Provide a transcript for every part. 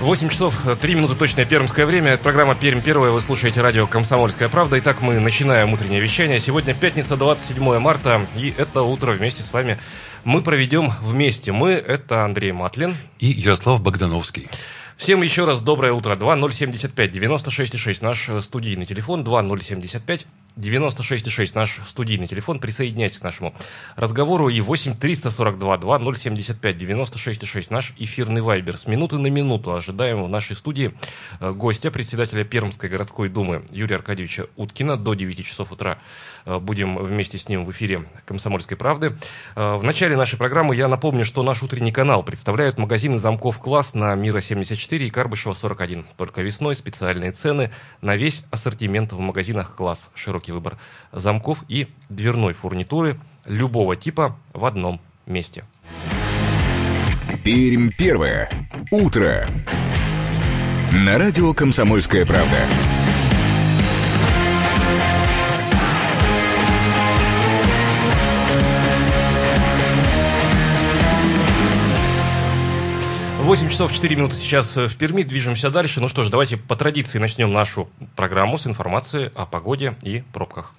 8 часов 3 минуты точное пермское время. Это программа «Пермь первая». Вы слушаете радио «Комсомольская правда». Итак, мы начинаем утреннее вещание. Сегодня пятница, 27 марта. И это утро вместе с вами мы проведем вместе. Мы – это Андрей Матлин. И Ярослав Богдановский. Всем еще раз доброе утро. 2075 96,6 наш студийный телефон. 2075 96,6 наш студийный телефон. Присоединяйтесь к нашему разговору. И 8 342 2075 96,6 наш эфирный вайбер. С минуты на минуту ожидаем в нашей студии э, гостя, председателя Пермской городской думы Юрия Аркадьевича Уткина. До 9 часов утра э, будем вместе с ним в эфире «Комсомольской правды». Э, в начале нашей программы я напомню, что наш утренний канал представляют магазины замков «Класс» на Мира 74 и Карбышева 41. Только весной специальные цены на весь ассортимент в магазинах «Класс». Широкий широкий выбор замков и дверной фурнитуры любого типа в одном месте. Пермь первое. Утро. На радио «Комсомольская правда». 8 часов 4 минуты сейчас в Перми. Движемся дальше. Ну что ж, давайте по традиции начнем нашу программу с информации о погоде и пробках.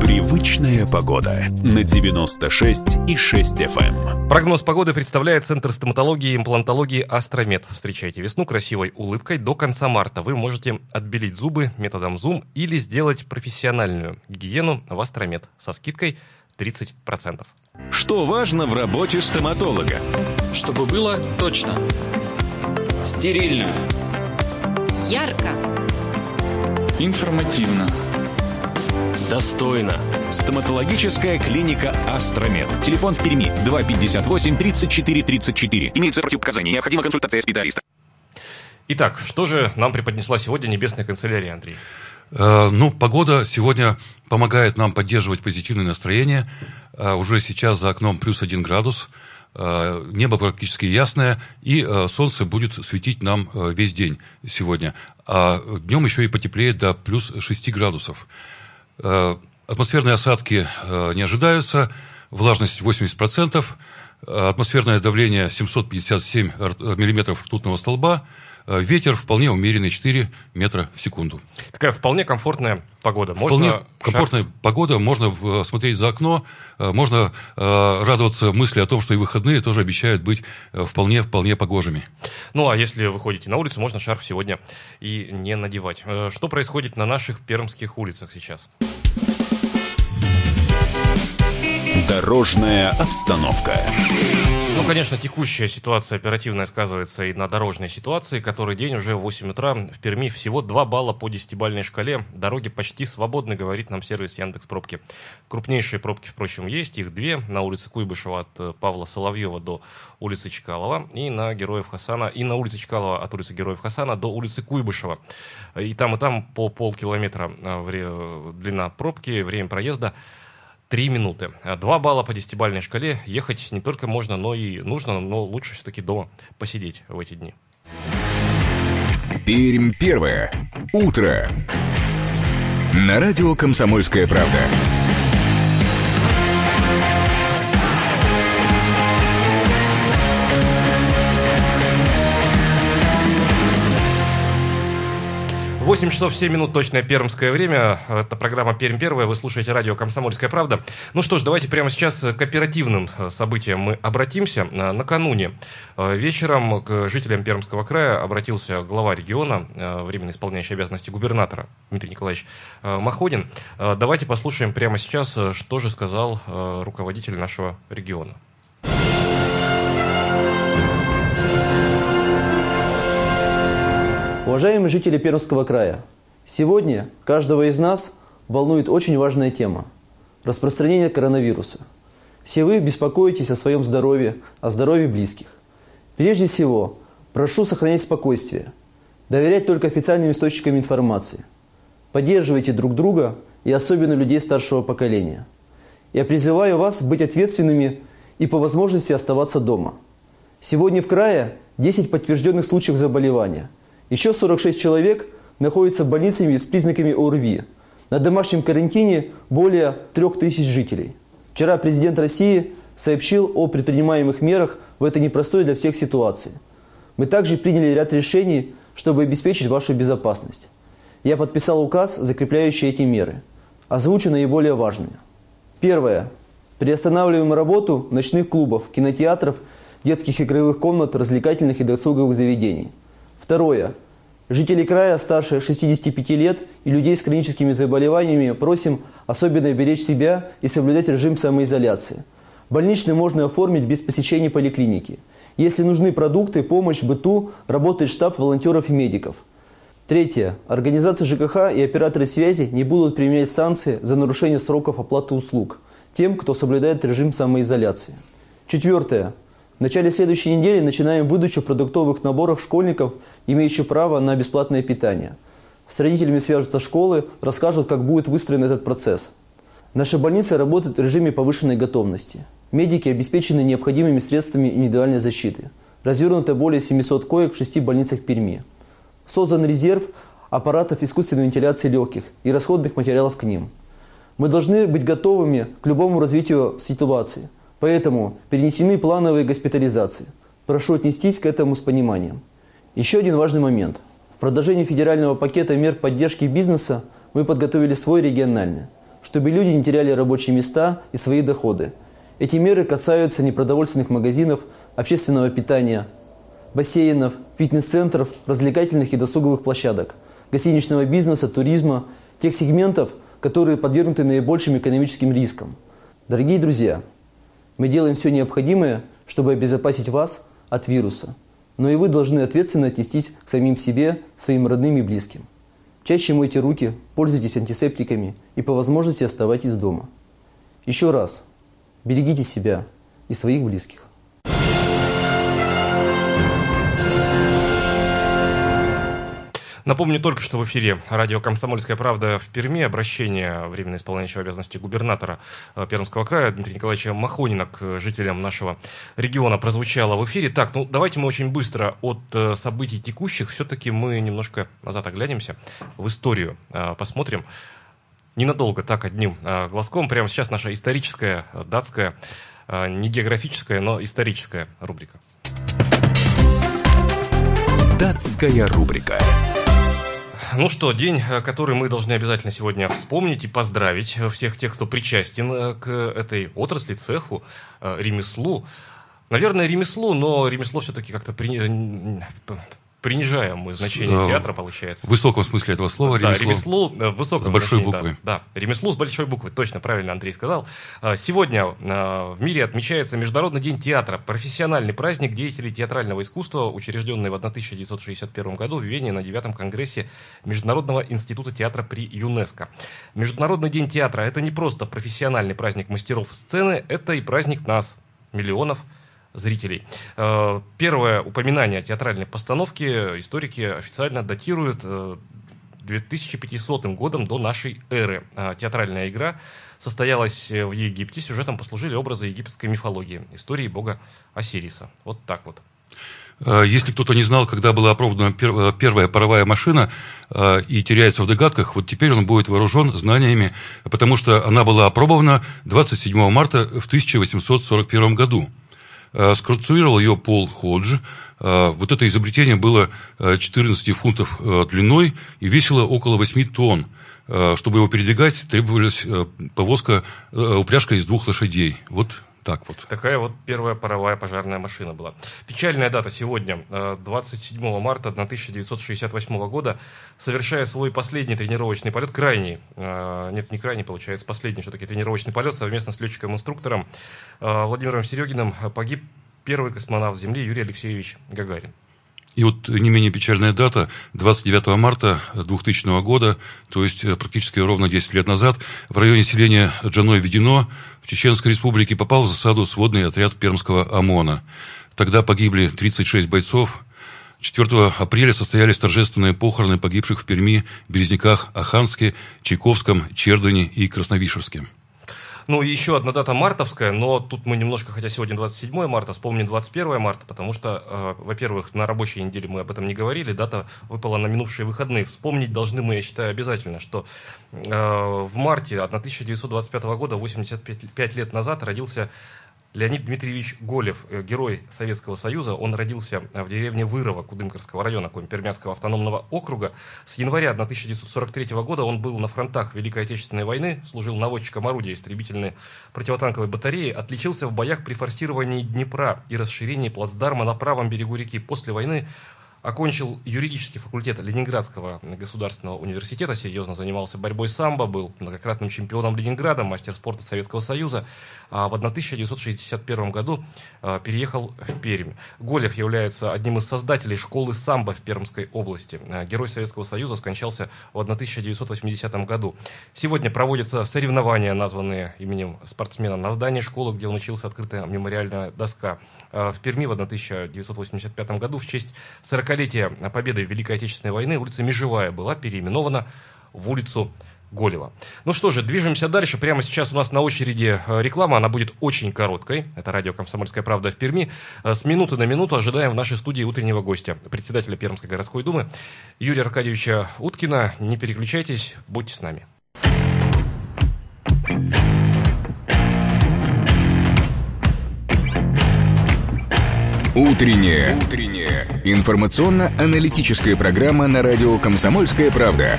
Привычная погода на 96 и 6 FM. Эм. Прогноз погоды представляет Центр стоматологии и имплантологии Астромед. Встречайте весну красивой улыбкой до конца марта. Вы можете отбелить зубы методом зум или сделать профессиональную гигиену в Астромед со скидкой 30%. Что важно в работе стоматолога? Чтобы было точно. Стерильно. Ярко. Информативно. Достойно. Стоматологическая клиника «Астромед». Телефон в Перми 258 34 34. Имеется противопоказания. Необходима консультация специалиста. Итак, что же нам преподнесла сегодня Небесная канцелярия, Андрей? Э, ну, погода сегодня помогает нам поддерживать позитивное настроение. Э, уже сейчас за окном плюс один градус. Э, небо практически ясное, и солнце будет светить нам весь день сегодня. А днем еще и потеплеет до плюс 6 градусов. Атмосферные осадки не ожидаются, влажность 80%, атмосферное давление 757 миллиметров ртутного столба – ветер вполне умеренный, 4 метра в секунду. Такая вполне комфортная погода. Можно вполне шар... комфортная погода, можно э, смотреть за окно, э, можно радоваться мысли о том, что и выходные тоже обещают быть вполне, вполне погожими. Ну, а если вы ходите на улицу, можно шарф сегодня и не надевать. Что происходит на наших пермских улицах сейчас? Дорожная обстановка. Ну, конечно, текущая ситуация оперативная сказывается и на дорожной ситуации. Который день уже в 8 утра в Перми всего 2 балла по 10-бальной шкале. Дороги почти свободны, говорит нам сервис Яндекс Пробки. Крупнейшие пробки, впрочем, есть. Их две. На улице Куйбышева от э, Павла Соловьева до улицы Чкалова. И на Героев Хасана. И на улице Чкалова от улицы Героев Хасана до улицы Куйбышева. И там, и там по полкилометра э, длина пробки, время проезда 3 минуты. 2 балла по десятибальной шкале. Ехать не только можно, но и нужно, но лучше все-таки дома посидеть в эти дни. Пермь первое. Утро. На радио «Комсомольская правда». 8 часов 7 минут точное пермское время. Это программа «Пермь первая». Вы слушаете радио «Комсомольская правда». Ну что ж, давайте прямо сейчас к оперативным э, событиям мы обратимся. Э, накануне э, вечером к жителям Пермского края обратился глава региона, временно исполняющий обязанности губернатора Дмитрий Николаевич Маходин. Давайте послушаем прямо сейчас, что же сказал руководитель нашего региона. Уважаемые жители Пермского края, сегодня каждого из нас волнует очень важная тема – распространение коронавируса. Все вы беспокоитесь о своем здоровье, о здоровье близких. Прежде всего, прошу сохранять спокойствие, доверять только официальным источникам информации. Поддерживайте друг друга и особенно людей старшего поколения. Я призываю вас быть ответственными и по возможности оставаться дома. Сегодня в крае 10 подтвержденных случаев заболевания. Еще 46 человек находятся в больнице с признаками ОРВИ. На домашнем карантине более 3000 жителей. Вчера президент России сообщил о предпринимаемых мерах в этой непростой для всех ситуации. Мы также приняли ряд решений, чтобы обеспечить вашу безопасность. Я подписал указ, закрепляющий эти меры. Озвучу наиболее важные. Первое. Приостанавливаем работу ночных клубов, кинотеатров, детских игровых комнат, развлекательных и досуговых заведений. Второе. Жителей края старше 65 лет и людей с хроническими заболеваниями просим особенно беречь себя и соблюдать режим самоизоляции. Больничный можно оформить без посещения поликлиники. Если нужны продукты, помощь, быту, работает штаб волонтеров и медиков. Третье. Организации ЖКХ и операторы связи не будут применять санкции за нарушение сроков оплаты услуг тем, кто соблюдает режим самоизоляции. Четвертое. В начале следующей недели начинаем выдачу продуктовых наборов школьников, имеющих право на бесплатное питание. С родителями свяжутся школы, расскажут, как будет выстроен этот процесс. Наша больница работает в режиме повышенной готовности. Медики обеспечены необходимыми средствами индивидуальной защиты. Развернуто более 700 коек в шести больницах Перми. Создан резерв аппаратов искусственной вентиляции легких и расходных материалов к ним. Мы должны быть готовыми к любому развитию ситуации – Поэтому перенесены плановые госпитализации. Прошу отнестись к этому с пониманием. Еще один важный момент. В продолжении федерального пакета мер поддержки бизнеса мы подготовили свой региональный, чтобы люди не теряли рабочие места и свои доходы. Эти меры касаются непродовольственных магазинов, общественного питания, бассейнов, фитнес-центров, развлекательных и досуговых площадок, гостиничного бизнеса, туризма, тех сегментов, которые подвергнуты наибольшим экономическим рискам. Дорогие друзья, мы делаем все необходимое, чтобы обезопасить вас от вируса. Но и вы должны ответственно отнестись к самим себе, своим родным и близким. Чаще мойте руки, пользуйтесь антисептиками и по возможности оставайтесь дома. Еще раз, берегите себя и своих близких. Напомню только, что в эфире радио «Комсомольская правда» в Перми обращение временно исполняющего обязанности губернатора э, Пермского края Дмитрия Николаевича Махонина к жителям нашего региона прозвучало в эфире. Так, ну давайте мы очень быстро от э, событий текущих все-таки мы немножко назад оглянемся, в историю э, посмотрим. Ненадолго, так, одним глазком. Прямо сейчас наша историческая, датская, не географическая, но историческая рубрика. Датская рубрика. Ну что, день, э, который мы должны обязательно сегодня вспомнить и поздравить всех тех, кто причастен э, к этой отрасли, цеху, э, ремеслу. Наверное, ремеслу, но ремесло все-таки как-то при принижаем мы значение театра, получается. В высоком смысле этого слова да, ремесло. ремесло в высоком С большой значении, буквы. Да, да, ремесло с большой буквы, точно, правильно Андрей сказал. А, сегодня а, в мире отмечается Международный день театра, профессиональный праздник деятелей театрального искусства, учрежденный в 1961 году в Вене на 9 конгрессе Международного института театра при ЮНЕСКО. Международный день театра – это не просто профессиональный праздник мастеров сцены, это и праздник нас, миллионов зрителей. Э, первое упоминание о театральной постановке историки официально датируют 2500 э, годом до нашей эры. Э, театральная игра состоялась в Египте. Сюжетом послужили образы египетской мифологии, истории бога Осириса. Вот так вот. Если кто-то не знал, когда была опробована первая паровая машина и теряется в догадках, вот теперь он будет вооружен знаниями, потому что она была опробована 27 марта в 1841 году. Э, сконструировал ее Пол Ходж. Э, вот это изобретение было 14 э, фунтов длиной и весило около 8 тонн. Чтобы его передвигать, требовалась повозка, упряжка из двух лошадей. Вот так вот. Такая вот первая паровая пожарная машина была. Печальная дата сегодня, 27 э, марта 1968 года, совершая свой последний тренировочный полет, крайний, э, нет, не крайний, получается, последний все-таки тренировочный полет совместно с летчиком-инструктором э, Владимиром Серегиным погиб первый космонавт Земли Юрий Алексеевич Гагарин. И вот не менее печальная дата, 29 марта 2000 года, то есть э, практически ровно 10 лет назад, в районе селения Джаной-Ведено в Чеченской республике попал в засаду сводный отряд Пермского ОМОНа. Тогда погибли 36 бойцов. 4 апреля состоялись торжественные похороны погибших в Перми, Березняках, Аханске, Чайковском, Чердане и Красновишерске. Ну, и еще одна дата мартовская, но тут мы немножко, хотя сегодня 27 марта, вспомним 21 марта, потому что, э, во-первых, на рабочей неделе мы об этом не говорили, дата выпала на минувшие выходные. Вспомнить должны мы, я считаю, обязательно, что э, в марте 1925 года, 85 лет назад, родился Леонид Дмитриевич Голев, э, герой Советского Союза, он родился э, в деревне Вырово Кудымкарского района Пермянского автономного округа. С января 1943 года он был на фронтах Великой Отечественной войны, служил наводчиком орудия истребительной противотанковой батареи, отличился в боях при форсировании Днепра и расширении плацдарма на правом берегу реки. После войны Окончил юридический факультет Ленинградского государственного университета, серьезно занимался борьбой самбо, был многократным чемпионом Ленинграда, мастер спорта Советского Союза. А в 1961 году а, переехал в Пермь. Голев является одним из создателей школы самбо в Пермской области. А, герой Советского Союза скончался в 1980 году. Сегодня проводятся соревнования, названные именем спортсмена, на здании школы, где он учился, открытая мемориальная доска. В Перми в 1985 году в честь 40 40-летия победы Великой Отечественной войны улица Межевая была переименована в улицу Голева. Ну что же, движемся дальше. Прямо сейчас у нас на очереди э, реклама. Она будет очень короткой. Это радио «Комсомольская правда» в Перми. Э, с минуты на минуту ожидаем в нашей студии утреннего гостя, председателя Пермской городской думы Юрия Аркадьевича Уткина. Не переключайтесь, будьте с нами. Утреннее. Утреннее. Информационно-аналитическая программа на радио «Комсомольская правда».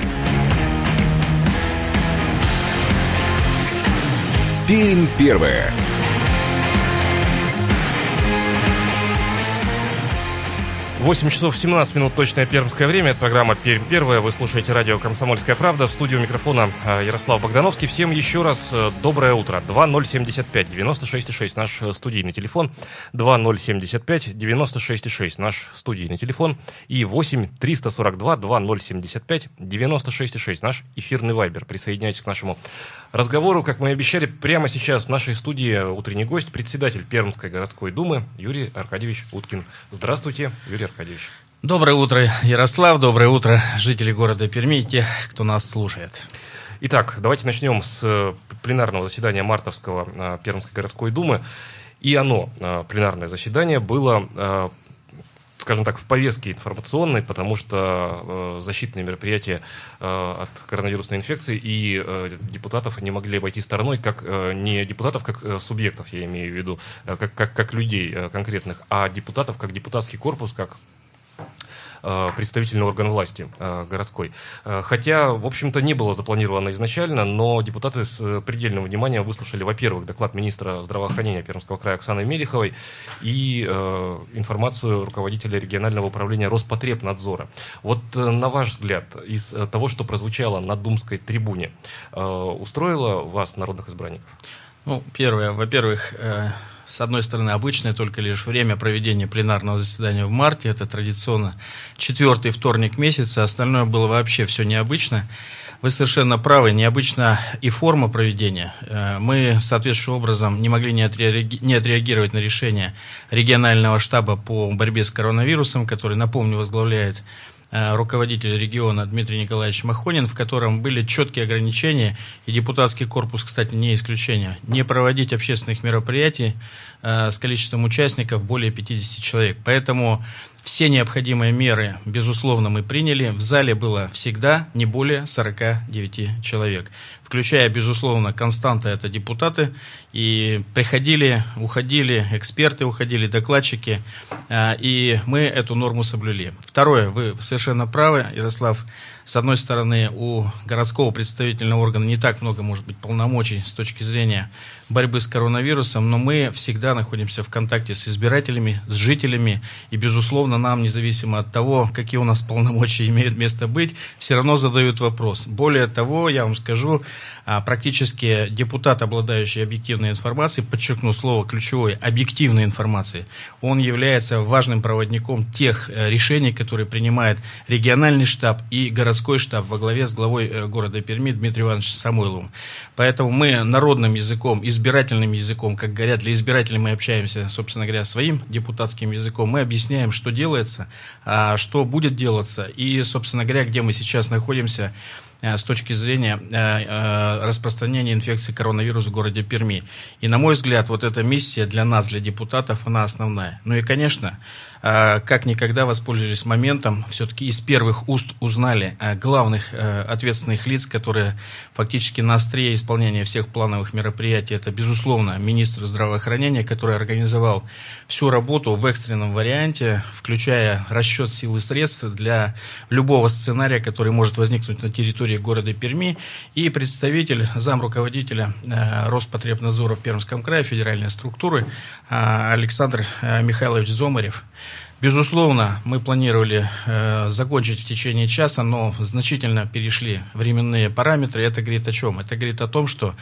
Пермь первая. 8 часов 17 минут точное пермское время. Это программа Пермь первая. Вы слушаете радио «Комсомольская правда». В студию микрофона э, Ярослав Богдановский. Всем еще раз э, доброе утро. 2075 96,6 наш э, студийный телефон. 2075 96,6 наш студийный телефон. И 8 342 2075 96,6 наш эфирный вайбер. Присоединяйтесь к нашему разговору. Как мы и обещали, прямо сейчас в нашей студии утренний гость, председатель Пермской городской думы Юрий Аркадьевич Уткин. Здравствуйте, Юрий Аркадьевич. Доброе утро, Ярослав. Доброе утро, жители города Перми и те, кто нас слушает. Итак, давайте начнем с э, пленарного заседания Мартовского э, Пермской городской думы. И оно, э, пленарное заседание, было скажем так, в повестке информационной, потому что э, защитные мероприятия э, от коронавирусной инфекции и э, депутатов не могли обойти стороной, как э, не депутатов как э, субъектов, я имею в виду, э, как, как, как людей э, конкретных, а депутатов как депутатский корпус, как представительный орган власти э, городской. Э, хотя, в общем-то, не было запланировано изначально, но депутаты с предельным вниманием выслушали, во-первых, доклад министра здравоохранения Пермского края Оксаны Мелиховой и информацию руководителя регионального управления Роспотребнадзора. Вот на ваш взгляд, из того, что прозвучало на Думской трибуне, устроило вас, народных избранников? Ну, первое, во-первых, с одной стороны, обычное только лишь время проведения пленарного заседания в марте, это традиционно четвертый вторник месяца, остальное было вообще все необычно. Вы совершенно правы, необычна и форма проведения. Э, мы соответствующим образом не могли не отреагировать на решение регионального штаба по борьбе с коронавирусом, который, напомню, возглавляет руководитель региона Дмитрий Николаевич Махонин, в котором были четкие ограничения, и депутатский корпус, кстати, не исключение, не проводить общественных мероприятий э, с количеством участников более 50 человек. Поэтому все необходимые меры, безусловно, мы приняли. В зале было всегда не более 49 человек. Включая, безусловно, константа это депутаты. И приходили, уходили, эксперты уходили, докладчики. А, и мы эту норму соблюли. Второе, вы совершенно правы, Ярослав. С одной стороны, у городского представительного органа не так много, может быть, полномочий с точки зрения борьбы с коронавирусом, но мы всегда находимся в контакте с избирателями, с жителями, и, безусловно, нам, независимо от того, какие у нас полномочия имеют место быть, все равно задают вопрос. Более того, я вам скажу, а, практически депутат, обладающий объективной информацией, подчеркну слово ключевое, объективной информацией, он является важным проводником тех э, решений, которые принимает региональный штаб и городской штаб во главе с главой э, города Перми Дмитрием Ивановичем Самойловым. Поэтому мы народным языком, избирательным языком, как говорят, для избирателей мы общаемся, собственно говоря, своим депутатским языком, мы объясняем, что делается, а, что будет делаться и, собственно говоря, где мы сейчас находимся, с точки зрения распространения инфекции коронавируса в городе Перми. И, на мой взгляд, вот эта миссия для нас, для депутатов, она основная. Ну и, конечно, а, как никогда воспользовались моментом, все-таки из первых уст узнали главных э, ответственных лиц, которые фактически на острие исполнения всех плановых мероприятий. Это, безусловно, министр здравоохранения, который организовал всю работу в экстренном варианте, включая расчет сил и средств для любого сценария, который может возникнуть на территории города Перми, и представитель, зам руководителя э, Роспотребнадзора в Пермском крае, федеральной структуры э, Александр Михайлович Зомарев. Безусловно, мы планировали э, закончить в течение часа, но значительно перешли временные параметры. Это говорит о чем? Это говорит о том, что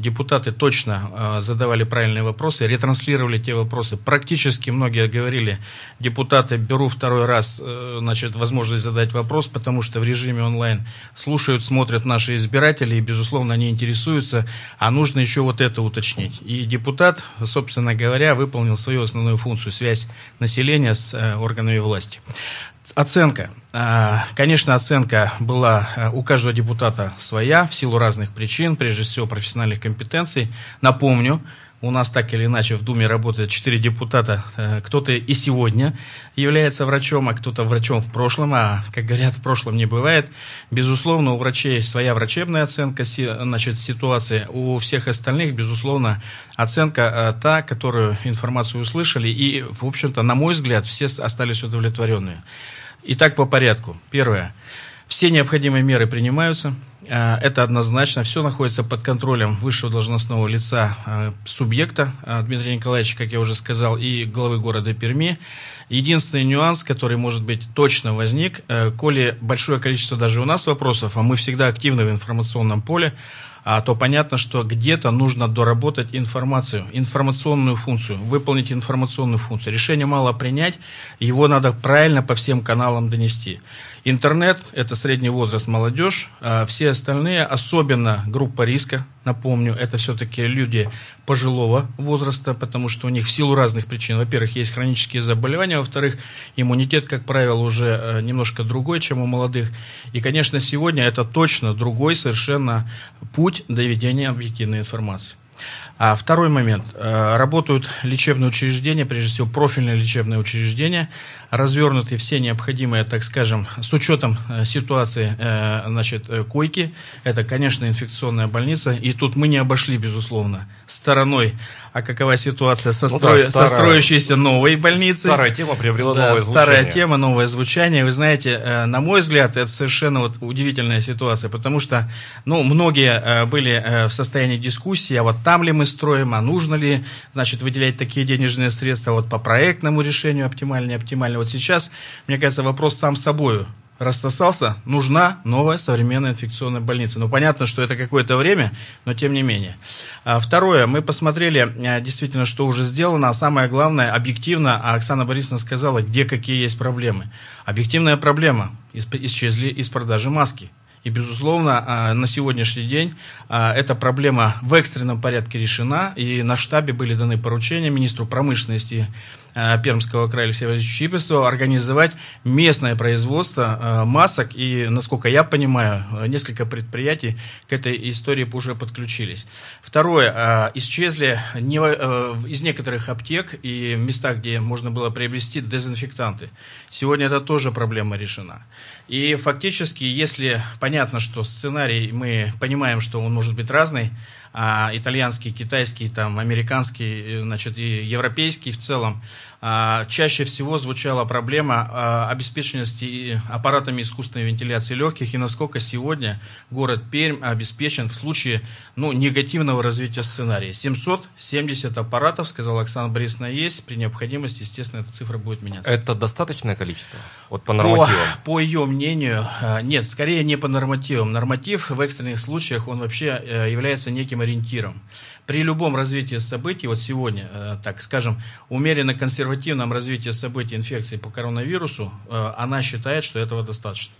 депутаты точно э, задавали правильные вопросы, ретранслировали те вопросы. Практически многие говорили, депутаты, беру второй раз э, значит, возможность задать вопрос, потому что в режиме онлайн слушают, смотрят наши избиратели, и, безусловно, они интересуются, а нужно еще вот это уточнить. И депутат, собственно говоря, выполнил свою основную функцию, связь населения с э, органами власти. Оценка. А, конечно, оценка была э, у каждого депутата своя в силу разных причин, прежде всего профессиональных компетенций. Напомню, у нас так или иначе в Думе работает четыре депутата. Э, кто-то и сегодня является врачом, а кто-то врачом в прошлом. А, как говорят, в прошлом не бывает. Безусловно, у врачей своя врачебная оценка значит, ситуации. У всех остальных, безусловно, оценка э, та, которую информацию услышали. И, в общем-то, на мой взгляд, все остались удовлетворенные. Итак, по порядку. Первое. Все необходимые меры принимаются. Э, это однозначно. Все находится под контролем высшего должностного лица э, субъекта э, Дмитрия Николаевича, как я уже сказал, и главы города Перми. Единственный нюанс, который, может быть, точно возник, коли большое количество даже у нас вопросов, а мы всегда активны в информационном поле, а то понятно, что где-то нужно доработать информацию, информационную функцию, выполнить информационную функцию. Решение мало принять, его надо правильно по всем каналам донести. Интернет – это средний возраст молодежь, а все остальные, особенно группа риска, напомню, это все-таки люди пожилого возраста, потому что у них в силу разных причин, во-первых, есть хронические заболевания, во-вторых, иммунитет, как правило, уже э, немножко другой, чем у молодых. И, конечно, сегодня это точно другой совершенно путь доведения объективной информации. А второй момент. Э, работают лечебные учреждения, прежде всего профильные лечебные учреждения, развернуты все необходимые, так скажем, с учетом э, ситуации, э, значит, койки. Это, конечно, инфекционная больница. И тут мы не обошли, безусловно, стороной а какова ситуация со, ну, строй, да, старая, со строящейся новой больницей. Старая тема приобрела да, новое звучание. Старая тема, новое звучание. Вы знаете, э, на мой взгляд, это совершенно вот удивительная ситуация, потому что ну, многие э, были э, в состоянии дискуссии, а вот там ли мы строим, а нужно ли значит, выделять такие денежные средства вот по проектному решению оптимально, не оптимально. Вот сейчас, мне кажется, вопрос сам собой рассосался, нужна новая современная инфекционная больница. Ну, понятно, что это какое-то время, но тем не менее. А, второе, мы посмотрели а, действительно, что уже сделано, а самое главное, объективно, а Оксана Борисовна сказала, где какие есть проблемы. Объективная проблема, исчезли из продажи маски. И, безусловно, а, на сегодняшний день эта проблема в экстренном порядке решена, и на штабе были даны поручения министру промышленности Пермского края Алексея Чиписова организовать местное производство э, масок. И, насколько я понимаю, несколько предприятий к этой истории уже подключились. Второе. Э, исчезли из некоторых аптек и местах, где можно было приобрести дезинфектанты. Сегодня это тоже проблема решена. И фактически, если понятно, что сценарий, мы понимаем, что он может быть разный, а, итальянский, китайский, там, американский, значит, и европейский в целом, чаще всего звучала проблема а, обеспеченности аппаратами искусственной вентиляции легких и насколько сегодня город Пермь обеспечен в случае ну, негативного развития сценария. 770 аппаратов, сказала Оксана Борисовна, есть. При необходимости, естественно, эта цифра будет меняться. Это достаточное количество? Вот по нормативам? По, по ее мнению, а, нет, скорее не по нормативам. Норматив в экстренных случаях, он вообще э, является неким ориентиром при любом развитии событий, вот сегодня, э, так скажем, умеренно консервативном развитии событий инфекции по коронавирусу, э, она считает, что этого достаточно.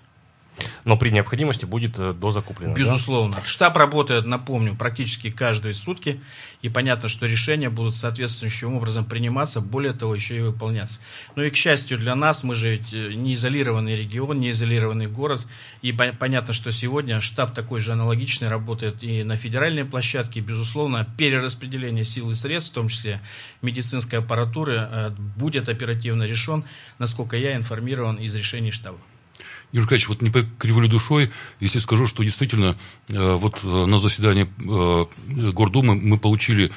Но при необходимости будет дозакуплено. Безусловно. Да? Штаб работает, напомню, практически каждые сутки, и понятно, что решения будут соответствующим образом приниматься, более того, еще и выполняться. Ну и, к счастью для нас, мы же ведь не изолированный регион, не изолированный город, и понятно, что сегодня штаб такой же аналогичный работает и на федеральной площадке, безусловно, перераспределение сил и средств, в том числе медицинской аппаратуры, будет оперативно решен, насколько я информирован из решений штаба. Юрий Николаевич, вот не покривлю душой, если скажу, что действительно э, вот э, на заседании э, Гордумы мы получили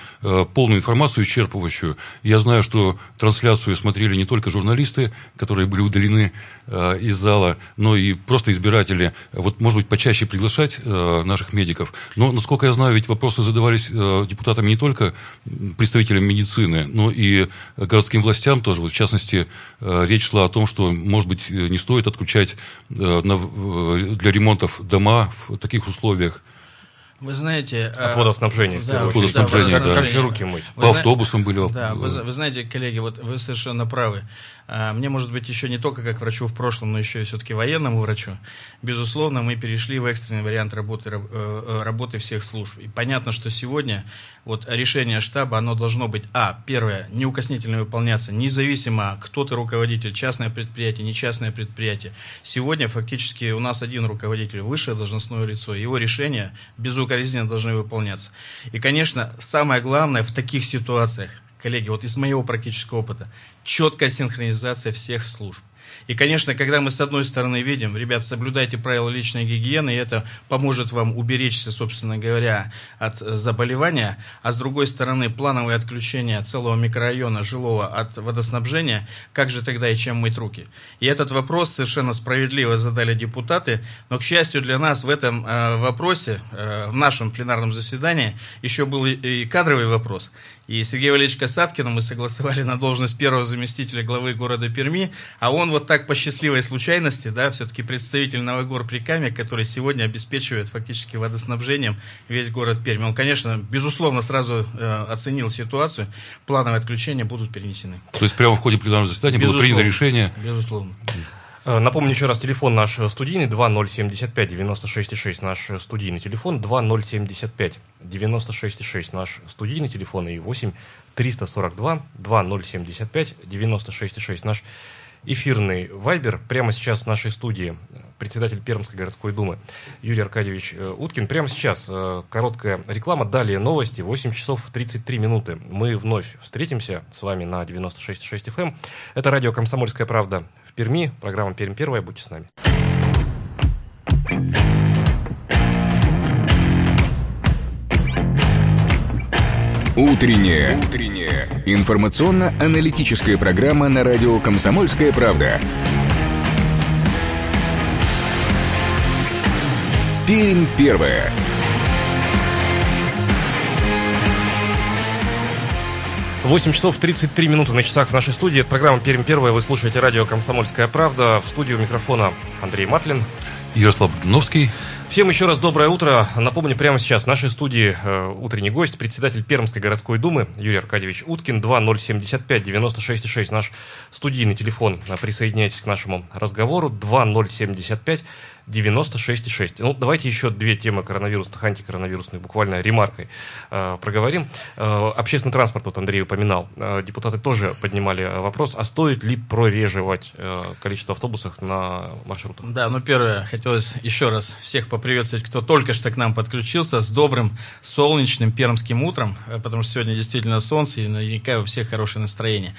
полную информацию исчерпывающую. Я знаю, что трансляцию смотрели не только журналисты, которые были удалены из зала, но и просто избиратели. Вот, может быть, почаще приглашать наших медиков. Но, насколько я знаю, ведь вопросы задавались депутатами не только представителям медицины, но и городским властям тоже. Вот, в частности, речь шла о том, что, может быть, не стоит отключать для ремонтов дома в таких условиях. Вы знаете... От водоснабжения. Да, от водоснабжения, да. Как же руки мыть? По автобусам были. Да, вы, вы знаете, коллеги, вот вы совершенно правы. А, мне, может быть, еще не только как врачу в прошлом, но еще и все-таки военному врачу. Безусловно, мы перешли в экстренный вариант работы, э, э, работы всех служб. И понятно, что сегодня вот решение штаба, оно должно быть, а, первое, неукоснительно выполняться, независимо, кто ты руководитель, частное предприятие, не частное предприятие. Сегодня фактически у нас один руководитель, высшее должностное лицо, его решения безукоризненно должны выполняться. И, конечно, самое главное в таких ситуациях, коллеги, вот из моего практического опыта, четкая синхронизация всех служб. И, конечно, когда мы с одной стороны видим, ребят, соблюдайте правила личной гигиены, и это поможет вам уберечься, собственно говоря, от э, заболевания, а с другой стороны, плановое отключение целого микрорайона жилого от водоснабжения, как же тогда и чем мыть руки? И этот вопрос совершенно справедливо задали депутаты, но, к счастью для нас, в этом э, вопросе, э, в нашем пленарном заседании, еще был и кадровый вопрос. И Сергей Валерьевич Касаткина мы согласовали на должность первого заместителя главы города Перми, а он вот так по счастливой случайности, да, все-таки представитель Новогор Прикамья, который сегодня обеспечивает фактически водоснабжением весь город Перми. Он, конечно, безусловно, сразу э, оценил ситуацию, плановые отключения будут перенесены. То есть прямо в ходе пленарного заседания было принято решение? Безусловно. Э, напомню еще раз, телефон наш студийный 2075 96,6 наш студийный телефон, 2075 96,6 наш студийный телефон и 8 342 2075 96,6 наш эфирный вайбер. Прямо сейчас в нашей студии председатель Пермской городской думы Юрий Аркадьевич э, Уткин. Прямо сейчас э, короткая реклама, далее новости, 8 часов 33 минуты. Мы вновь встретимся с вами на 96,6 FM. Эм. Это радио «Комсомольская правда» в Перми. Программа «Пермь первая». Будьте с нами. Утренняя. Утренняя. Информационно-аналитическая программа на радио «Комсомольская правда». Пермь первая. 8 часов 33 минуты на часах в нашей студии. Это программа «Пермь первая». Вы слушаете радио «Комсомольская правда». В студию микрофона Андрей Матлин. Ярослав Дновский. Всем еще раз доброе утро. Напомню, прямо сейчас в нашей студии э, утренний гость, председатель Пермской городской думы Юрий Аркадьевич Уткин, 2075 96,6 наш студийный телефон. Присоединяйтесь к нашему разговору, 2075 96,6. Ну, давайте еще две темы коронавирусных, антикоронавирусных, буквально ремаркой э, проговорим. Э, общественный транспорт, вот Андрей упоминал, э, депутаты тоже поднимали вопрос, а стоит ли прореживать э, количество автобусов на маршрутах? Да, ну, первое, хотелось еще раз всех поприветствовать, кто только что к нам подключился, с добрым, солнечным пермским утром, э, потому что сегодня действительно солнце, и наверняка у всех хорошее настроение.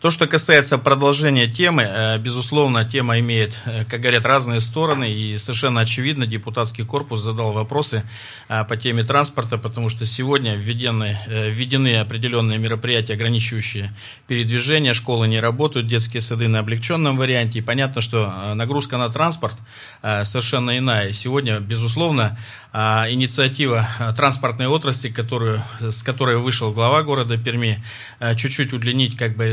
То, что касается продолжения темы, э, безусловно, тема имеет, э, как говорят, разные стороны, и совершенно очевидно депутатский корпус задал вопросы а, по теме транспорта, потому что сегодня введены, э, введены определенные мероприятия, ограничивающие передвижение, школы не работают, детские сады на облегченном варианте, и понятно, что э, нагрузка на транспорт э, совершенно иная. Сегодня, безусловно, инициатива а, транспортной отрасли, которую, с которой вышел глава города Перми, а, чуть-чуть удлинить как бы,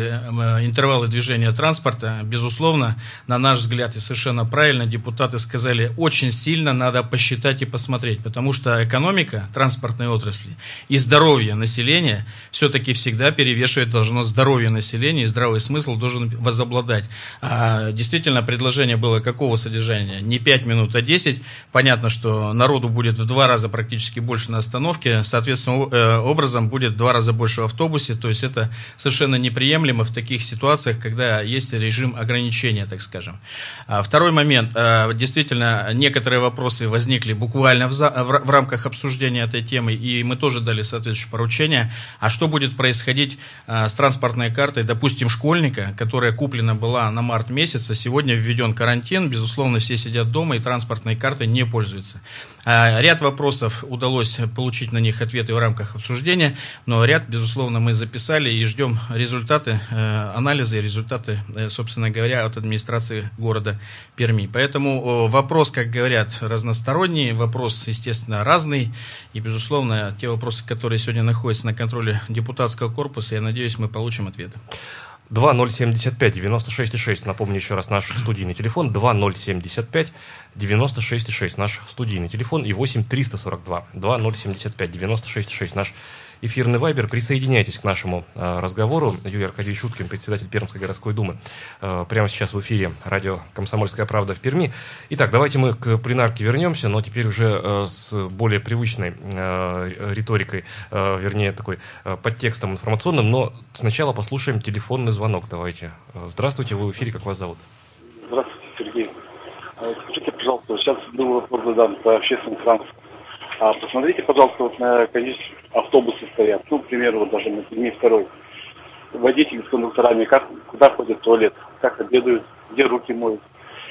интервалы движения транспорта, безусловно, на наш взгляд, и совершенно правильно, депутаты сказали, очень сильно надо посчитать и посмотреть, потому что экономика транспортной отрасли и здоровье населения все-таки всегда перевешивает должно здоровье населения, и здравый смысл должен возобладать. А, действительно, предложение было какого содержания? Не 5 минут, а 10. Понятно, что народу будет в два раза практически больше на остановке, соответственно, э, образом будет в два раза больше в автобусе, то есть это совершенно неприемлемо в таких ситуациях, когда есть режим ограничения, так скажем. А, второй момент. А, действительно, некоторые вопросы возникли буквально в, в рамках обсуждения этой темы, и мы тоже дали соответствующее поручение. А что будет происходить а, с транспортной картой, допустим, школьника, которая куплена была на март месяц, а сегодня введен карантин, безусловно, все сидят дома и транспортной картой не пользуются. Ряд вопросов удалось получить на них ответы в рамках обсуждения, но ряд, безусловно, мы записали и ждем результаты э, анализа и результаты, э, собственно говоря, от администрации города Перми. Поэтому вопрос, как говорят, разносторонний, вопрос, естественно, разный. И, безусловно, те вопросы, которые сегодня находятся на контроле депутатского корпуса, я надеюсь, мы получим ответы. 2075-96-6, напомню еще раз, наш студийный телефон, 2075-96-6, наш студийный телефон, и 8-342-2075-96-6, наш эфирный вайбер. Присоединяйтесь к нашему э, разговору. Юрий Аркадьевич Шуткин, председатель Пермской городской думы, э, прямо сейчас в эфире радио «Комсомольская правда» в Перми. Итак, давайте мы к пленарке вернемся, но теперь уже э, с более привычной риторикой, вернее, такой подтекстом информационным, но сначала послушаем телефонный звонок. Давайте. Здравствуйте, вы в эфире, как вас зовут? Здравствуйте, Сергей. Скажите, пожалуйста, сейчас был вопрос задан по общественному транспорту. А посмотрите, пожалуйста, вот на количество автобусы стоят. Ну, к примеру, вот даже на Перми второй. Водители с кондукторами, как, куда ходят в туалет, как обедают, где руки моют.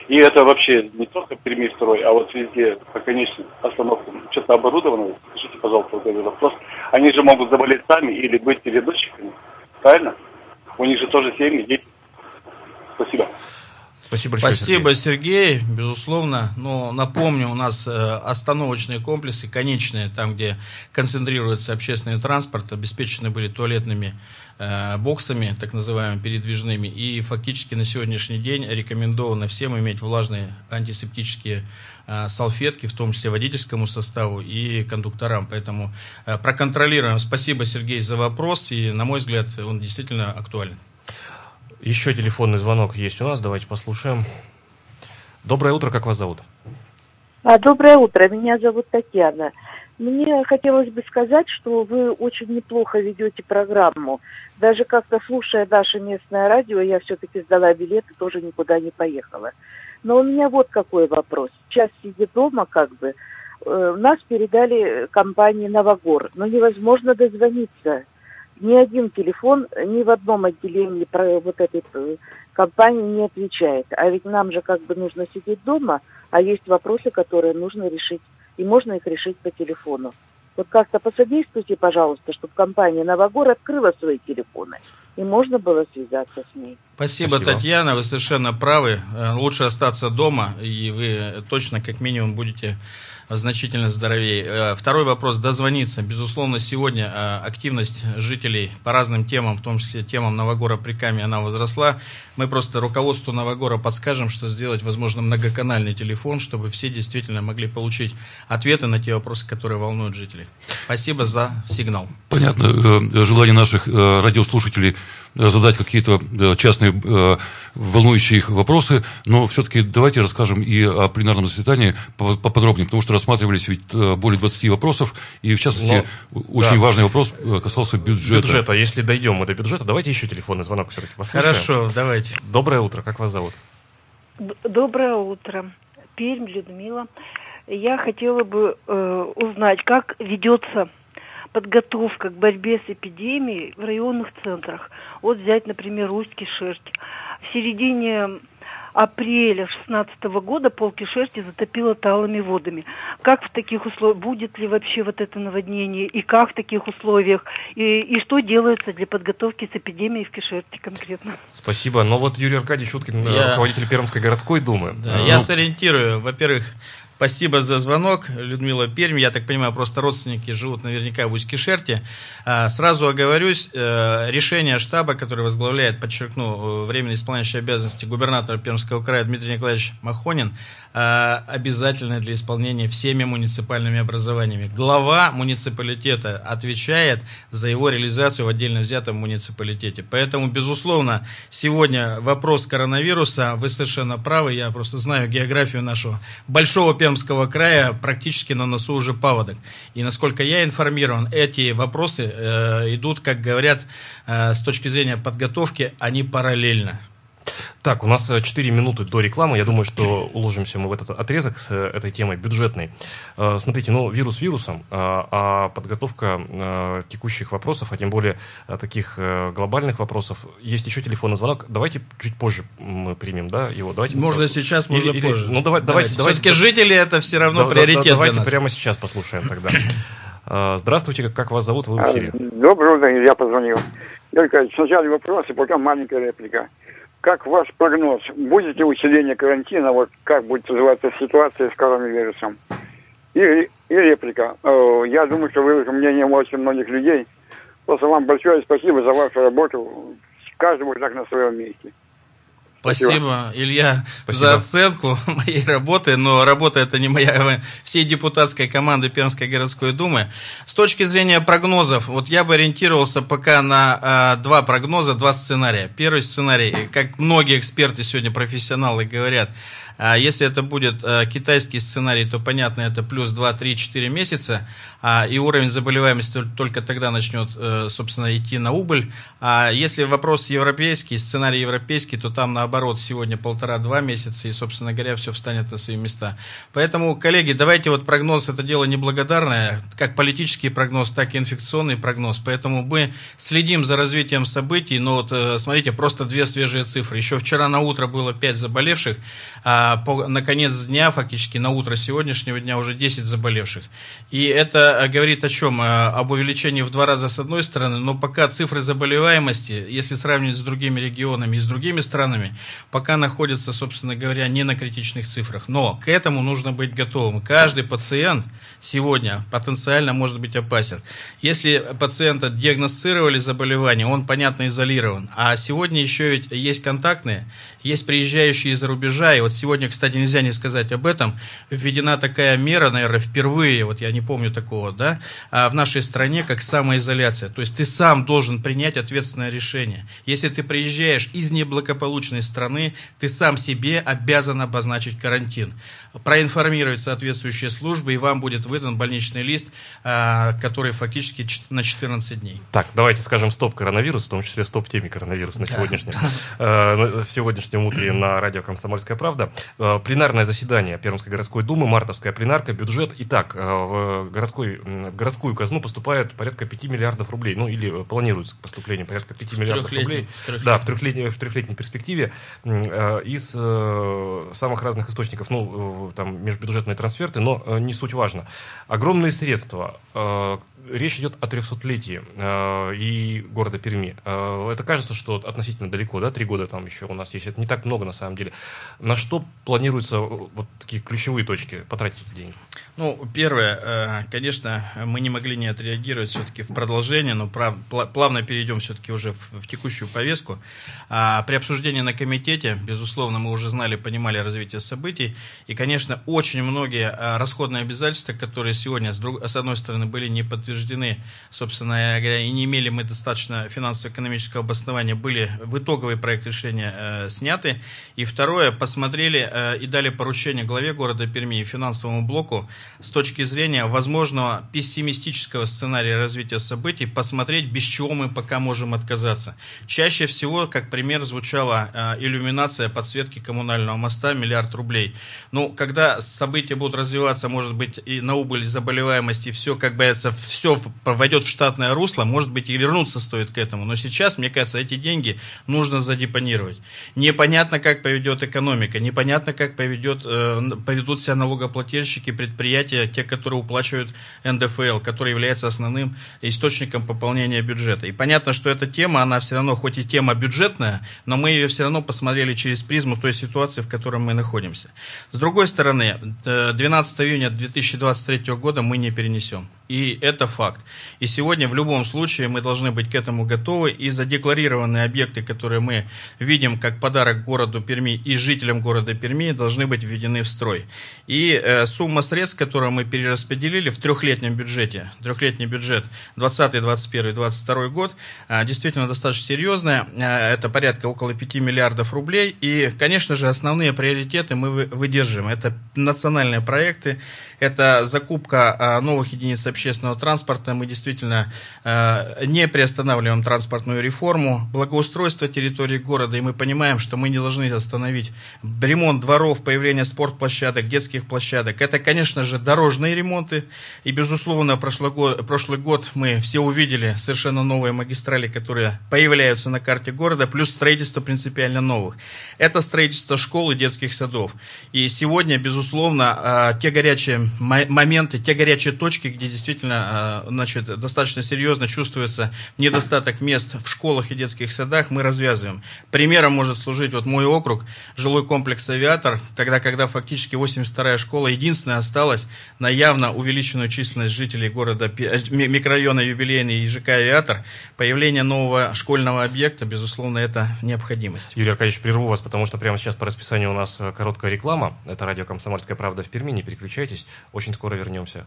И это вообще не только Перми второй, а вот везде по конечным остановкам что-то оборудовано. Скажите, пожалуйста, вот этот вопрос. Они же могут заболеть сами или быть передатчиками. Правильно? У них же тоже семьи, дети. Спасибо. Спасибо большое. Спасибо, Сергей. Сергей. Безусловно. Но напомню, у нас э, остановочные комплексы, конечные, там, где концентрируется общественный транспорт, обеспечены были туалетными э, боксами, так называемыми передвижными. И фактически на сегодняшний день рекомендовано всем иметь влажные антисептические э, салфетки, в том числе водительскому составу и кондукторам. Поэтому проконтролируем. Спасибо, Сергей, за вопрос. И, на мой взгляд, он действительно актуален. Еще телефонный звонок есть у нас, давайте послушаем. Доброе утро, как вас зовут? А, доброе утро, меня зовут Татьяна. Мне хотелось бы сказать, что вы очень неплохо ведете программу. Даже как-то слушая наше местное радио, я все-таки сдала билет и тоже никуда не поехала. Но у меня вот какой вопрос. Сейчас сидя дома, как бы, э, нас передали компании «Новогор», но невозможно дозвониться ни один телефон ни в одном отделении про вот этой э, компании не отвечает. А ведь нам же как бы нужно сидеть дома, а есть вопросы, которые нужно решить. И можно их решить по телефону. Вот как-то посодействуйте, пожалуйста, чтобы компания «Новогор» открыла свои телефоны, и можно было связаться с ней. Спасибо, Спасибо, Татьяна, вы совершенно правы. Э, лучше остаться дома, и вы точно как минимум будете значительно здоровее. Э, второй вопрос, дозвониться. Безусловно, сегодня э, активность жителей по разным темам, в том числе темам Новогора Приками, она возросла. Мы просто руководству Новогора подскажем, что сделать, возможно, многоканальный телефон, чтобы все действительно могли получить ответы на те вопросы, которые волнуют жителей. Спасибо за сигнал. Понятно. Э, желание наших радиослушателей задать какие-то частные волнующие их вопросы, но все-таки давайте расскажем и о пленарном заседании поподробнее, потому что рассматривались ведь э, более 20 вопросов, и в частности но, очень да. важный вопрос э, касался бюджета. Бюджета. Если дойдем мы до бюджета, давайте еще телефонный звонок все-таки послушаем. Хорошо, давайте. Доброе утро, как вас зовут? Доброе утро. Пермь, Людмила. Я хотела бы э, узнать, как ведется подготовка к борьбе с эпидемией в районных центрах. Вот взять, например, Усть-Кишерть в середине апреля 2016 года полки шерсти затопило талыми водами. Как в таких условиях, будет ли вообще вот это наводнение, и как в таких условиях, и, и что делается для подготовки с эпидемией в Кишерте конкретно? Спасибо. Но вот Юрий Аркадьевич Шуткин, я... руководитель Пермской городской думы. Да, ну... Я сориентирую. Во-первых, Спасибо за звонок, Людмила Пермь. Я так понимаю, просто родственники живут наверняка в Усть-Кишерте. А, сразу оговорюсь, э, решение штаба, который возглавляет, подчеркну, временно исполняющий обязанности губернатора Пермского края Дмитрий Николаевич Махонин, э, обязательное для исполнения всеми муниципальными образованиями. Глава муниципалитета отвечает за его реализацию в отдельно взятом муниципалитете. Поэтому, безусловно, сегодня вопрос коронавируса, вы совершенно правы, я просто знаю географию нашего большого Пермского края, практически на носу уже паводок. И насколько я информирован, эти вопросы э, идут, как говорят, э, с точки зрения подготовки, они параллельно. Так, у нас 4 минуты до рекламы. Я думаю, что уложимся мы в этот отрезок с этой темой бюджетной. Э, смотрите, ну, вирус вирусом, э, а подготовка э, текущих вопросов, а тем более таких глобальных вопросов, есть еще телефонный звонок. Давайте чуть позже мы примем, да, его. Давайте. Можно сейчас, можно или, позже. ну, давай, давайте, давайте. Все-таки жители это все равно да, приоритет да, да, Давайте для нас. прямо сейчас послушаем тогда. Здравствуйте, как вас зовут? Вы в эфире. Доброе утро, я позвонил. Только сначала вопросы, потом маленькая реплика как ваш прогноз? Будет ли усиление карантина? Вот как будет называться ситуация с коронавирусом? И, и реплика. Я думаю, что вы мнение очень многих людей. Просто вам большое спасибо за вашу работу. Каждому так на своем месте. Спасибо, Спасибо Илья, Спасибо. за оценку моей работы, но работа это не моя, всей депутатской команды Пермской городской думы. С точки зрения прогнозов, вот я бы ориентировался пока на э, два прогноза, два сценария. Первый сценарий, как многие эксперты сегодня, профессионалы говорят, а если это будет э, китайский сценарий, то понятно, это плюс 2, 3, 4 месяца, а, и уровень заболеваемости только тогда начнет, э, собственно, идти на убыль. А если вопрос европейский, сценарий европейский, то там наоборот сегодня полтора-два месяца, и, собственно говоря, все встанет на свои места. Поэтому, коллеги, давайте вот прогноз, это дело неблагодарное, как политический прогноз, так и инфекционный прогноз. Поэтому мы следим за развитием событий, но вот э, смотрите, просто две свежие цифры. Еще вчера на утро было 5 заболевших, а по, на конец дня, фактически на утро сегодняшнего дня, уже 10 заболевших. И это э, говорит о чем? Э, об увеличении в два раза с одной стороны, но пока цифры заболеваемости, если сравнивать с другими регионами и с другими странами, пока находятся, собственно говоря, не на критичных цифрах. Но к этому нужно быть готовым. Каждый пациент сегодня потенциально может быть опасен. Если пациента диагностировали заболевание, он, понятно, изолирован. А сегодня еще ведь есть контактные, есть приезжающие из-за рубежа, и вот сегодня, кстати, нельзя не сказать об этом, введена такая мера, наверное, впервые, вот я не помню такого, да, а в нашей стране, как самоизоляция. То есть ты сам должен принять ответственное решение. Если ты приезжаешь из неблагополучной страны, ты сам себе обязан обозначить карантин проинформировать соответствующие службы, и вам будет выдан больничный лист, а, который фактически на 14 дней. Так, давайте скажем стоп коронавирус, в том числе стоп теме коронавирус на сегодняшнем, в сегодняшнем утре на радио «Комсомольская правда». А, пленарное заседание Пермской городской думы, мартовская пленарка, бюджет. Итак, а, в, городской, в городскую казну поступает порядка 5 миллиардов рублей, ну или планируется поступление порядка 5 миллиардов рублей. Да, в трехлетней, в трехлетней перспективе из э, самых разных источников. Ну, там межбюджетные трансферты, но э, не суть важно. Огромные средства. Э, речь идет о 300-летии э, и города Перми. Это кажется, что относительно далеко, да, три года там еще у нас есть. Это не так много на самом деле. На что планируется вот такие ключевые точки потратить деньги? Ну, первое, конечно, мы не могли не отреагировать все-таки в продолжение, но плавно перейдем все-таки уже в, текущую повестку. А, при обсуждении на комитете, безусловно, мы уже знали, понимали развитие событий, и, конечно, очень многие а, расходные обязательства, которые сегодня, с, одной стороны, были не подтверждены, собственно говоря, и не имели мы достаточно финансово-экономического обоснования, были в итоговый проект решения э, сняты. И второе, посмотрели э, и дали поручение главе города Перми и финансовому блоку с точки зрения возможного пессимистического сценария развития событий, посмотреть, без чего мы пока можем отказаться. Чаще всего, как пример, звучала э, иллюминация подсветки коммунального моста миллиард рублей. Ну, когда события будут развиваться, может быть, и на убыль заболеваемости, все, как бы, это все войдет в штатное русло, может быть, и вернуться стоит к этому. Но сейчас, мне кажется, эти деньги нужно задепонировать. Непонятно, как поведет экономика, непонятно, как поведет, э, поведут себя налогоплательщики, предприятия, те, которые уплачивают НДФЛ, который является основным источником пополнения бюджета. И понятно, что эта тема, она все равно, хоть и тема бюджетная, но мы ее все равно посмотрели через призму той ситуации, в которой мы находимся. С другой стороны, 12 э, июня 2023 года мы не перенесем. И это факт. И сегодня в любом случае мы должны быть к этому готовы. И задекларированные объекты, которые мы видим как подарок городу Перми и жителям города Перми, должны быть введены в строй. И э, сумма средств, которую мы перераспределили в трехлетнем бюджете, трехлетний бюджет 20, 21, 22 год, э, действительно достаточно серьезная. Э, это порядка около 5 миллиардов рублей. И, конечно же, основные приоритеты мы выдерживаем. Это национальные проекты, это закупка э, новых единиц общественного транспорта. Мы действительно э, не приостанавливаем транспортную реформу, благоустройство территории города, и мы понимаем, что мы не должны остановить ремонт дворов, появление спортплощадок, детских площадок. Это, конечно же, дорожные ремонты, и, безусловно, прошлый год, прошлый год мы все увидели совершенно новые магистрали, которые появляются на карте города, плюс строительство принципиально новых. Это строительство школ и детских садов. И сегодня, безусловно, э, те горячие моменты, те горячие точки, где действительно э, значит, достаточно серьезно чувствуется недостаток мест в школах и детских садах, мы развязываем. Примером может служить вот мой округ, жилой комплекс «Авиатор», тогда, когда фактически 82-я школа единственная осталась на явно увеличенную численность жителей города, э, микрорайона юбилейный и ЖК «Авиатор», появление нового школьного объекта, безусловно, это необходимость. Юрий Аркадьевич, прерву вас, потому что прямо сейчас по расписанию у нас э, короткая реклама. Это радио «Комсомольская правда» в Перми, не переключайтесь, очень скоро вернемся.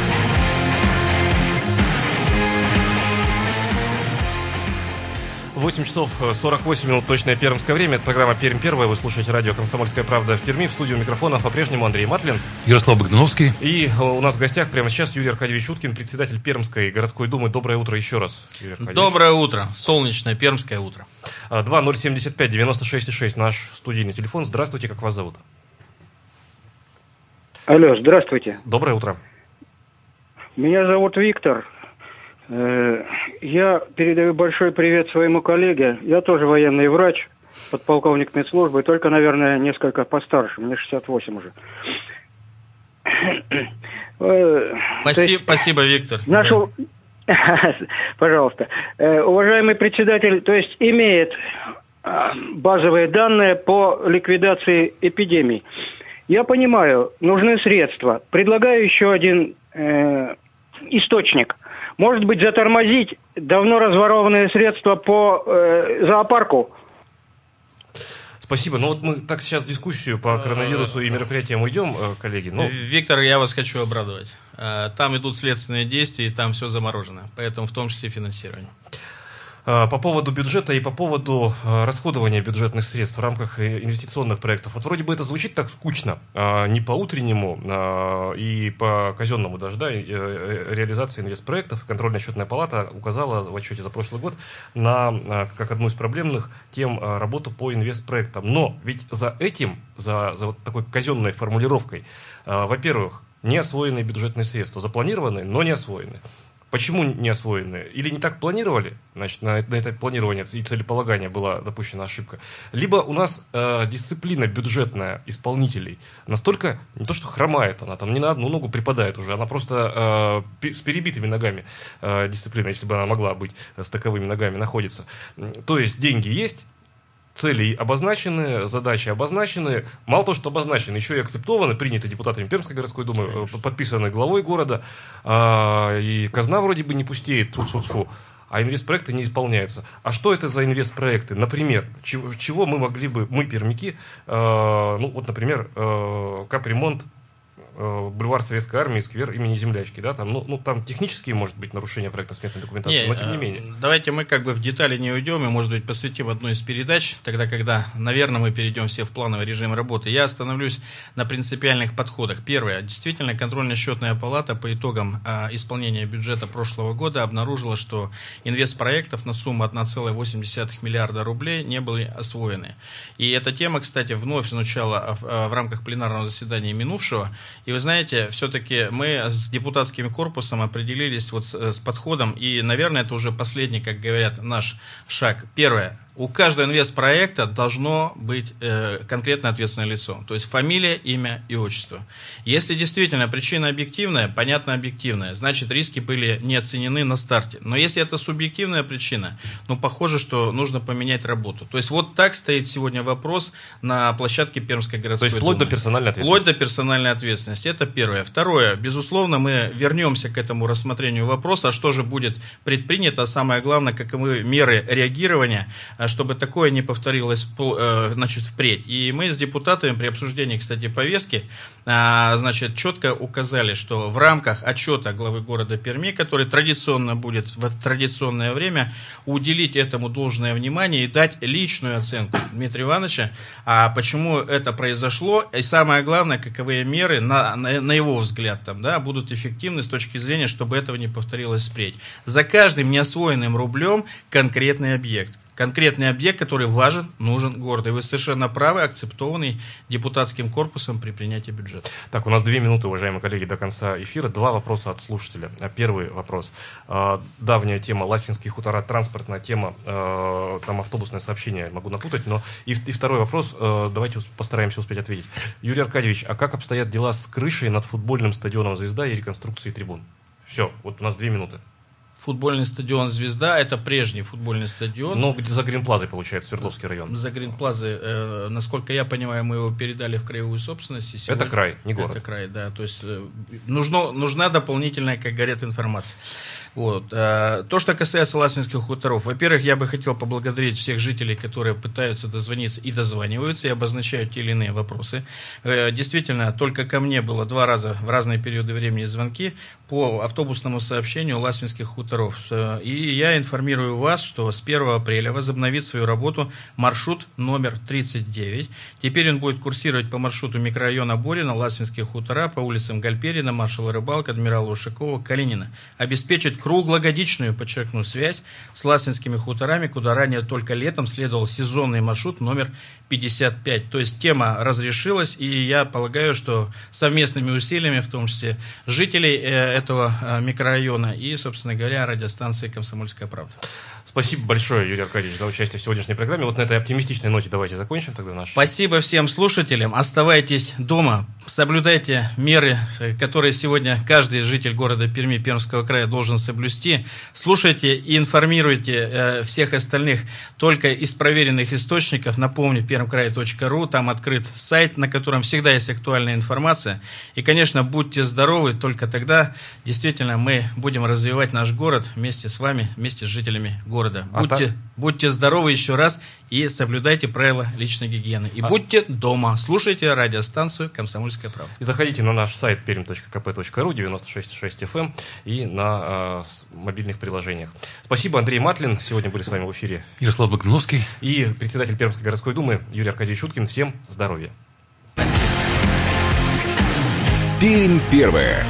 8 часов 48 минут точное пермское время. Это программа «Пермь первая». Вы слушаете радио «Комсомольская правда» в Перми. В студию микрофона по-прежнему Андрей Матлин. Ярослав Богдановский. И э, у нас в гостях прямо сейчас Юрий Аркадьевич Уткин, председатель Пермской городской думы. Доброе утро еще раз, Юрий Доброе утро. Солнечное пермское утро. 2075-96-6 наш студийный телефон. Здравствуйте, как вас зовут? Алло, здравствуйте. Доброе утро. Меня зовут Виктор. Э, я передаю большой привет своему коллеге. Я тоже военный врач, подполковник медслужбы, только, наверное, несколько постарше. Мне 68 уже. Э, спасибо, есть, спасибо Виктор. Нашу... Пожалуйста. Э, уважаемый председатель, то есть имеет базовые данные по ликвидации эпидемии. Я понимаю, нужны средства. Предлагаю еще один э, источник – может быть, затормозить давно разворованные средства по э, зоопарку? Спасибо. Ну вот мы так сейчас дискуссию по коронавирусу и мероприятиям уйдем, э, коллеги. Но... Виктор, я вас хочу обрадовать. Э, там идут следственные действия, и там все заморожено. Поэтому в том числе финансирование. Э, по поводу бюджета и по поводу э, расходования бюджетных средств в рамках э, инвестиционных проектов. Вот вроде бы это звучит так скучно, не по утреннему и по казенному даже, да, реализации инвестпроектов. Контрольно-счетная палата указала в отчете за прошлый год на, как одну из проблемных тем, работу по инвестпроектам. Но ведь за этим, за, за вот такой казенной формулировкой, во-первых, не освоенные бюджетные средства, запланированные, но не освоенные. Почему не освоены? Или не так планировали? Значит, на, на это планирование и целеполагание была допущена ошибка. Либо у нас э, дисциплина бюджетная исполнителей настолько, не то что хромает, она там не на одну ногу припадает уже, она просто э, с перебитыми ногами э, дисциплина, если бы она могла быть с таковыми ногами находится. То есть деньги есть, цели обозначены, задачи обозначены. Мало того, что обозначены, еще и акцептованы, приняты депутатами Пермской городской думы, э, Конечно. подписаны главой города. А, и казна вроде бы не пустеет, тут -фу -фу, а инвестпроекты не исполняются. А что это за инвестпроекты? Например, чего, чего мы могли бы, мы, пермики, э, ну вот, например, э, капремонт бульвар Советской Армии, сквер имени Землячки, да, там, ну, ну, там технические, может быть, нарушения проекта сметной документации, не, но тем не э, менее. Давайте мы как бы в детали не уйдем и, может быть, посвятим одну из передач, тогда, когда, наверное, мы перейдем все в плановый режим работы. Я остановлюсь на принципиальных подходах. Первое. Действительно, контрольно-счетная палата по итогам э, исполнения бюджета прошлого года обнаружила, что инвестпроектов на сумму 1,8 миллиарда рублей не были освоены. И эта тема, кстати, вновь звучала в, э, в рамках пленарного заседания минувшего, и вы знаете, все-таки мы с депутатским корпусом определились вот с, с подходом, и, наверное, это уже последний, как говорят, наш шаг. Первое у каждого инвестпроекта должно быть э, конкретно ответственное лицо. То есть фамилия, имя и отчество. Если действительно причина объективная, понятно объективная, значит риски были не оценены на старте. Но если это субъективная причина, ну похоже, что нужно поменять работу. То есть вот так стоит сегодня вопрос на площадке Пермской городской То есть вплоть думы. до персональной Вплоть ответственности. до персональной ответственности. Это первое. Второе. Безусловно, мы вернемся к этому рассмотрению вопроса, что же будет предпринято, а самое главное, каковы меры реагирования, чтобы такое не повторилось э, значит, впредь. И мы с депутатами при обсуждении, кстати, повестки, а, значит, четко указали, что в рамках отчета главы города Перми, который традиционно будет в традиционное время, уделить этому должное внимание и дать личную оценку Дмитрия Ивановича, а почему это произошло, и самое главное, каковые меры, на, на, на его взгляд, там, да, будут эффективны с точки зрения, чтобы этого не повторилось впредь. За каждым неосвоенным рублем конкретный объект. Конкретный объект, который важен, нужен городу. И вы совершенно правы, акцептованный депутатским корпусом при принятии бюджета. Так, у нас две минуты, уважаемые коллеги, до конца эфира. Два вопроса от слушателя. А, Первый вопрос. А, Давняя тема Ласвинские хутора, транспортная тема, э, там автобусное сообщение, могу напутать, но и, второй вопрос, давайте постараемся успеть ответить. Юрий Аркадьевич, а как обстоят дела с крышей над футбольным стадионом «Звезда» и реконструкцией трибун? Все, вот у нас две минуты. Футбольный стадион «Звезда» – это прежний футбольный стадион. Ну, где за Гринплазой, получается, Свердловский район. За Гринплазы, э, насколько я понимаю, мы его передали в краевую собственность. и Это край, не город. Это край, да. То есть э, нужно, нужна дополнительная, как говорят, информация. Вот. э, То, что касается ласвинских хуторов. Во-первых, я бы хотел поблагодарить всех жителей, которые пытаются дозвониться и дозваниваются, и обозначают те или иные вопросы. Э, Действительно, только ко мне было два раза в разные периоды времени звонки по автобусному сообщению ласвинских хуторов. Э, И я информирую вас, что с 1 апреля возобновит свою работу маршрут номер 39. Теперь он будет курсировать по маршруту микрорайона Борина, Ласвинские хутора, по улицам Гальперина, Маршала Рыбалка, Адмирала Ушакова, Калинина. Обеспечить круглогодичную, подчеркну, связь с Ласвинскими хуторами, куда ранее только летом следовал сезонный маршрут номер 55. То есть тема разрешилась, и я полагаю, что совместными усилиями, в том числе жителей э, этого э, микрорайона и, собственно говоря, радиостанции «Комсомольская правда». Спасибо большое, Юрий Аркадьевич, за участие в сегодняшней программе. Вот на этой оптимистичной ноте давайте закончим тогда наш... Спасибо всем слушателям. Оставайтесь дома, соблюдайте меры, которые сегодня каждый житель города Перми, Пермского края должен соблюсти. Слушайте и информируйте э, всех остальных только из проверенных источников. Напомню, пермкрай.ру, там открыт сайт, на котором всегда есть актуальная информация. И, конечно, будьте здоровы, только тогда действительно мы будем развивать наш город вместе с вами, вместе с жителями города. А Будьте, так- будьте здоровы еще раз и соблюдайте правила личной гигиены. И А- будьте дома, слушайте радиостанцию «Комсомольская правда». И заходите на наш сайт perm.kp.ru, 96.6 FM эм и на э, мобильных приложениях. Спасибо, Андрей Матлин. Сегодня были с вами в эфире. Ярослав Багновский. И председатель Пермской городской думы Юрий Аркадьевич Шуткин. Всем здоровья. Пермь первая.